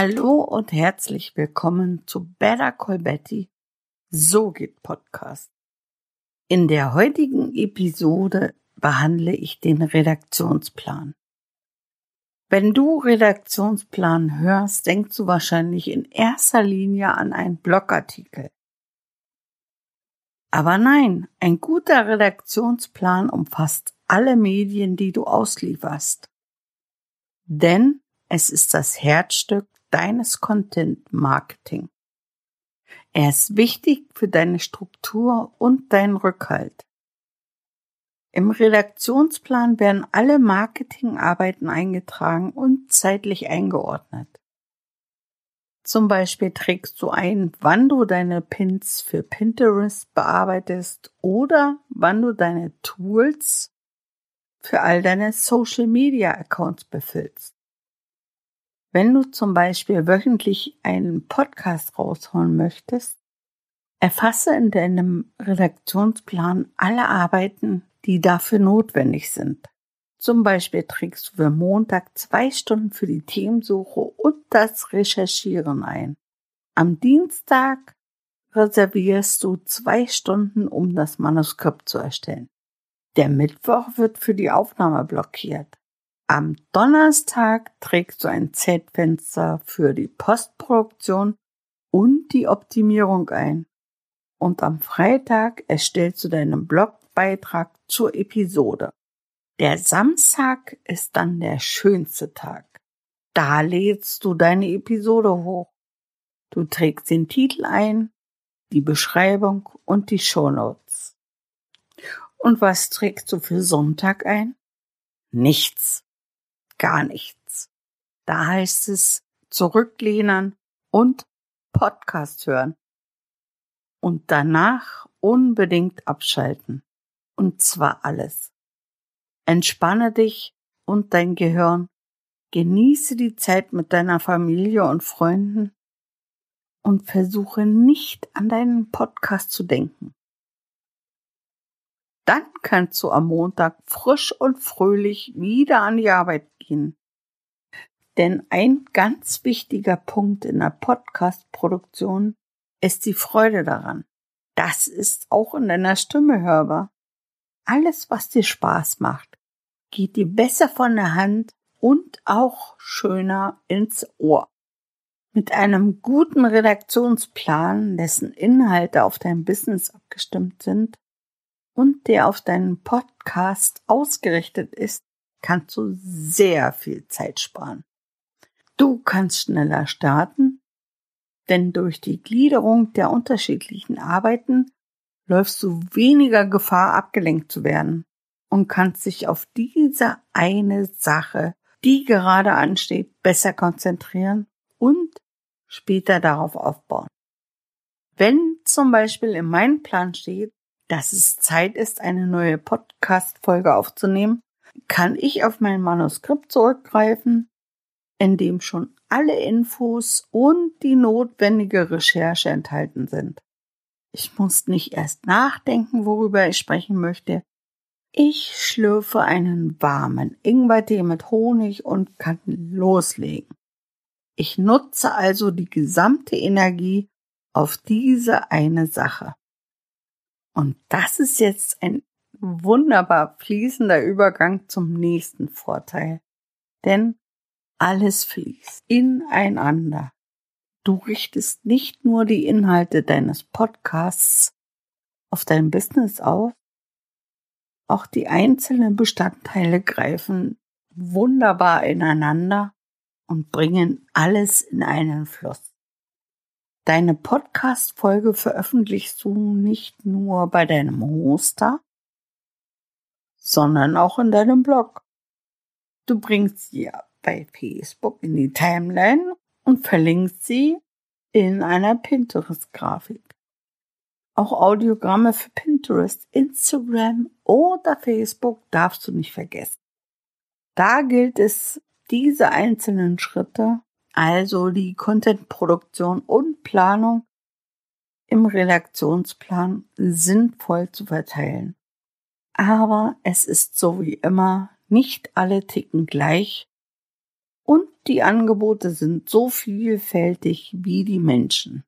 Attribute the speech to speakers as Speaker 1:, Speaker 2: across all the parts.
Speaker 1: Hallo und herzlich willkommen zu Better Call Betty. So geht Podcast. In der heutigen Episode behandle ich den Redaktionsplan. Wenn du Redaktionsplan hörst, denkst du wahrscheinlich in erster Linie an einen Blogartikel. Aber nein, ein guter Redaktionsplan umfasst alle Medien, die du auslieferst. Denn es ist das Herzstück deines Content Marketing. Er ist wichtig für deine Struktur und deinen Rückhalt. Im Redaktionsplan werden alle Marketingarbeiten eingetragen und zeitlich eingeordnet. Zum Beispiel trägst du ein, wann du deine Pins für Pinterest bearbeitest oder wann du deine Tools für all deine Social Media Accounts befüllst. Wenn du zum Beispiel wöchentlich einen Podcast raushauen möchtest, erfasse in deinem Redaktionsplan alle Arbeiten, die dafür notwendig sind. Zum Beispiel trägst du für Montag zwei Stunden für die Themensuche und das Recherchieren ein. Am Dienstag reservierst du zwei Stunden, um das Manuskript zu erstellen. Der Mittwoch wird für die Aufnahme blockiert. Am Donnerstag trägst du ein Zeitfenster für die Postproduktion und die Optimierung ein. Und am Freitag erstellst du deinen Blogbeitrag zur Episode. Der Samstag ist dann der schönste Tag. Da lädst du deine Episode hoch. Du trägst den Titel ein, die Beschreibung und die Shownotes. Und was trägst du für Sonntag ein? Nichts gar nichts. Da heißt es zurücklehnen und Podcast hören. Und danach unbedingt abschalten. Und zwar alles. Entspanne dich und dein Gehirn. Genieße die Zeit mit deiner Familie und Freunden und versuche nicht an deinen Podcast zu denken. Dann kannst du am Montag frisch und fröhlich wieder an die Arbeit gehen. Denn ein ganz wichtiger Punkt in der Podcast-Produktion ist die Freude daran. Das ist auch in deiner Stimme hörbar. Alles, was dir Spaß macht, geht dir besser von der Hand und auch schöner ins Ohr. Mit einem guten Redaktionsplan, dessen Inhalte auf dein Business abgestimmt sind, und der auf deinen Podcast ausgerichtet ist, kannst du sehr viel Zeit sparen. Du kannst schneller starten, denn durch die Gliederung der unterschiedlichen Arbeiten läufst du weniger Gefahr, abgelenkt zu werden und kannst dich auf diese eine Sache, die gerade ansteht, besser konzentrieren und später darauf aufbauen. Wenn zum Beispiel in meinem Plan steht, dass es Zeit ist, eine neue Podcast-Folge aufzunehmen, kann ich auf mein Manuskript zurückgreifen, in dem schon alle Infos und die notwendige Recherche enthalten sind. Ich muss nicht erst nachdenken, worüber ich sprechen möchte. Ich schlürfe einen warmen Ingwertee mit Honig und kann loslegen. Ich nutze also die gesamte Energie auf diese eine Sache. Und das ist jetzt ein wunderbar fließender Übergang zum nächsten Vorteil. Denn alles fließt ineinander. Du richtest nicht nur die Inhalte deines Podcasts auf dein Business auf, auch die einzelnen Bestandteile greifen wunderbar ineinander und bringen alles in einen Fluss. Deine Podcast-Folge veröffentlichst du nicht nur bei deinem Hoster, sondern auch in deinem Blog. Du bringst sie bei Facebook in die Timeline und verlinkst sie in einer Pinterest-Grafik. Auch Audiogramme für Pinterest, Instagram oder Facebook darfst du nicht vergessen. Da gilt es, diese einzelnen Schritte also die Contentproduktion und Planung im Redaktionsplan sinnvoll zu verteilen. Aber es ist so wie immer, nicht alle ticken gleich Und die Angebote sind so vielfältig wie die Menschen.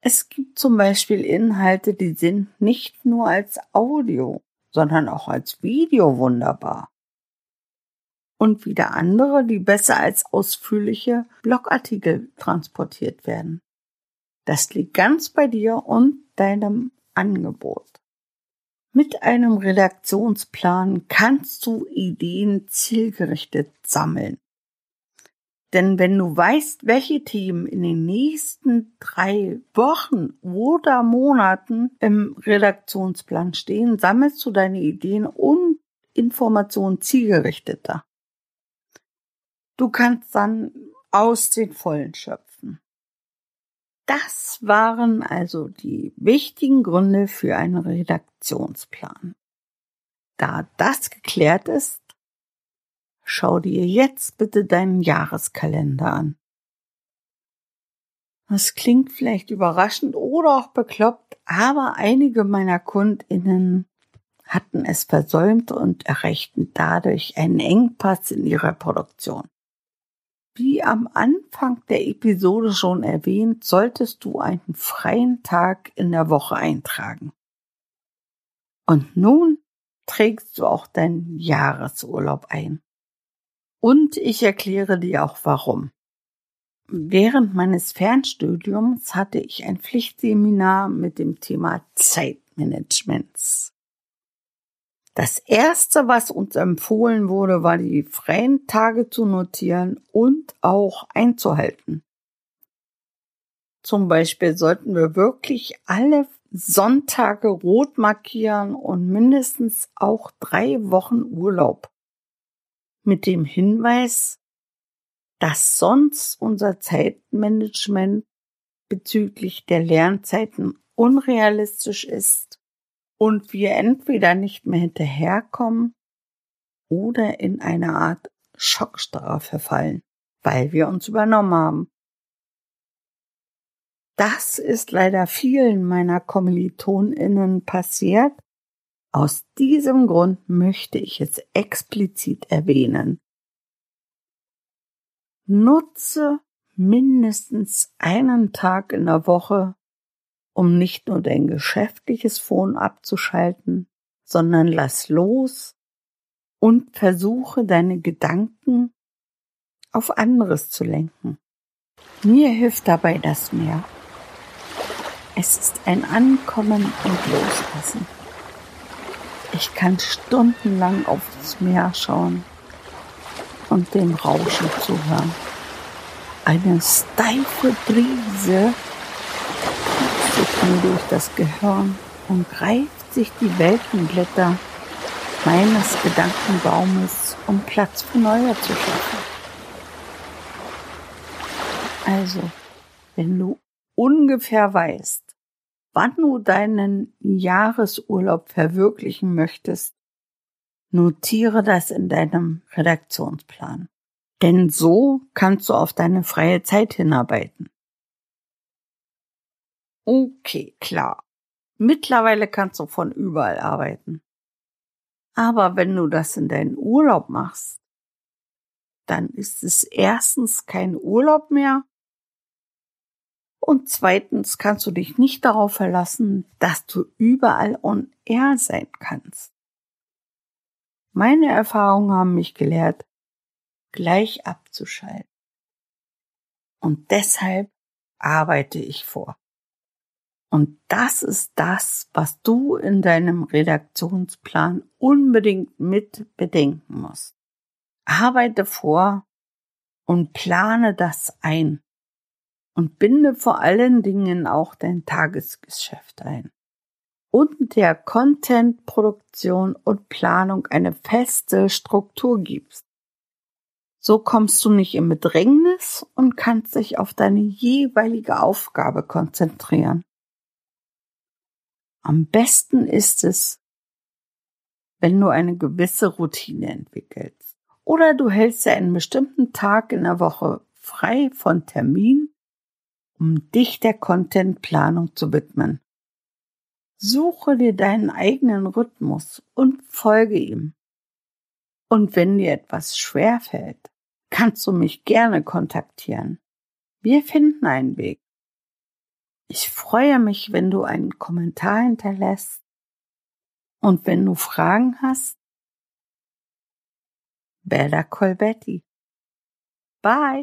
Speaker 1: Es gibt zum Beispiel Inhalte, die sind nicht nur als Audio, sondern auch als Video wunderbar. Und wieder andere, die besser als ausführliche Blogartikel transportiert werden. Das liegt ganz bei dir und deinem Angebot. Mit einem Redaktionsplan kannst du Ideen zielgerichtet sammeln. Denn wenn du weißt, welche Themen in den nächsten drei Wochen oder Monaten im Redaktionsplan stehen, sammelst du deine Ideen und Informationen zielgerichteter. Du kannst dann aus den Vollen schöpfen. Das waren also die wichtigen Gründe für einen Redaktionsplan. Da das geklärt ist, schau dir jetzt bitte deinen Jahreskalender an. Das klingt vielleicht überraschend oder auch bekloppt, aber einige meiner Kundinnen hatten es versäumt und erreichten dadurch einen Engpass in ihrer Produktion. Wie am Anfang der Episode schon erwähnt, solltest du einen freien Tag in der Woche eintragen. Und nun trägst du auch deinen Jahresurlaub ein. Und ich erkläre dir auch warum. Während meines Fernstudiums hatte ich ein Pflichtseminar mit dem Thema Zeitmanagements. Das erste, was uns empfohlen wurde, war die freien Tage zu notieren und auch einzuhalten. Zum Beispiel sollten wir wirklich alle Sonntage rot markieren und mindestens auch drei Wochen Urlaub. Mit dem Hinweis, dass sonst unser Zeitmanagement bezüglich der Lernzeiten unrealistisch ist und wir entweder nicht mehr hinterherkommen oder in eine Art Schockstarre verfallen, weil wir uns übernommen haben. Das ist leider vielen meiner KommilitonInnen passiert. Aus diesem Grund möchte ich es explizit erwähnen. Nutze mindestens einen Tag in der Woche um nicht nur dein geschäftliches Phone abzuschalten, sondern lass los und versuche deine Gedanken auf anderes zu lenken. Mir hilft dabei das Meer. Es ist ein Ankommen und Loslassen. Ich kann stundenlang auf das Meer schauen und dem Rauschen zuhören. Eine steife Brise mir durch das Gehirn und greift sich die Weltenblätter meines Gedankenbaumes, um Platz für neue zu schaffen. Also, wenn du ungefähr weißt, wann du deinen Jahresurlaub verwirklichen möchtest, notiere das in deinem Redaktionsplan. Denn so kannst du auf deine freie Zeit hinarbeiten. Okay, klar. Mittlerweile kannst du von überall arbeiten. Aber wenn du das in deinen Urlaub machst, dann ist es erstens kein Urlaub mehr und zweitens kannst du dich nicht darauf verlassen, dass du überall on air sein kannst. Meine Erfahrungen haben mich gelehrt, gleich abzuschalten. Und deshalb arbeite ich vor. Und das ist das, was du in deinem Redaktionsplan unbedingt mit bedenken musst. Arbeite vor und plane das ein und binde vor allen Dingen auch dein Tagesgeschäft ein. Und der Content-Produktion und Planung eine feste Struktur gibst. So kommst du nicht in Bedrängnis und kannst dich auf deine jeweilige Aufgabe konzentrieren. Am besten ist es, wenn du eine gewisse Routine entwickelst. Oder du hältst dir einen bestimmten Tag in der Woche frei von Termin, um dich der Contentplanung zu widmen. Suche dir deinen eigenen Rhythmus und folge ihm. Und wenn dir etwas schwerfällt, kannst du mich gerne kontaktieren. Wir finden einen Weg. Ich freue mich, wenn du einen Kommentar hinterlässt und wenn du Fragen hast. Bella Colbetti. Bye.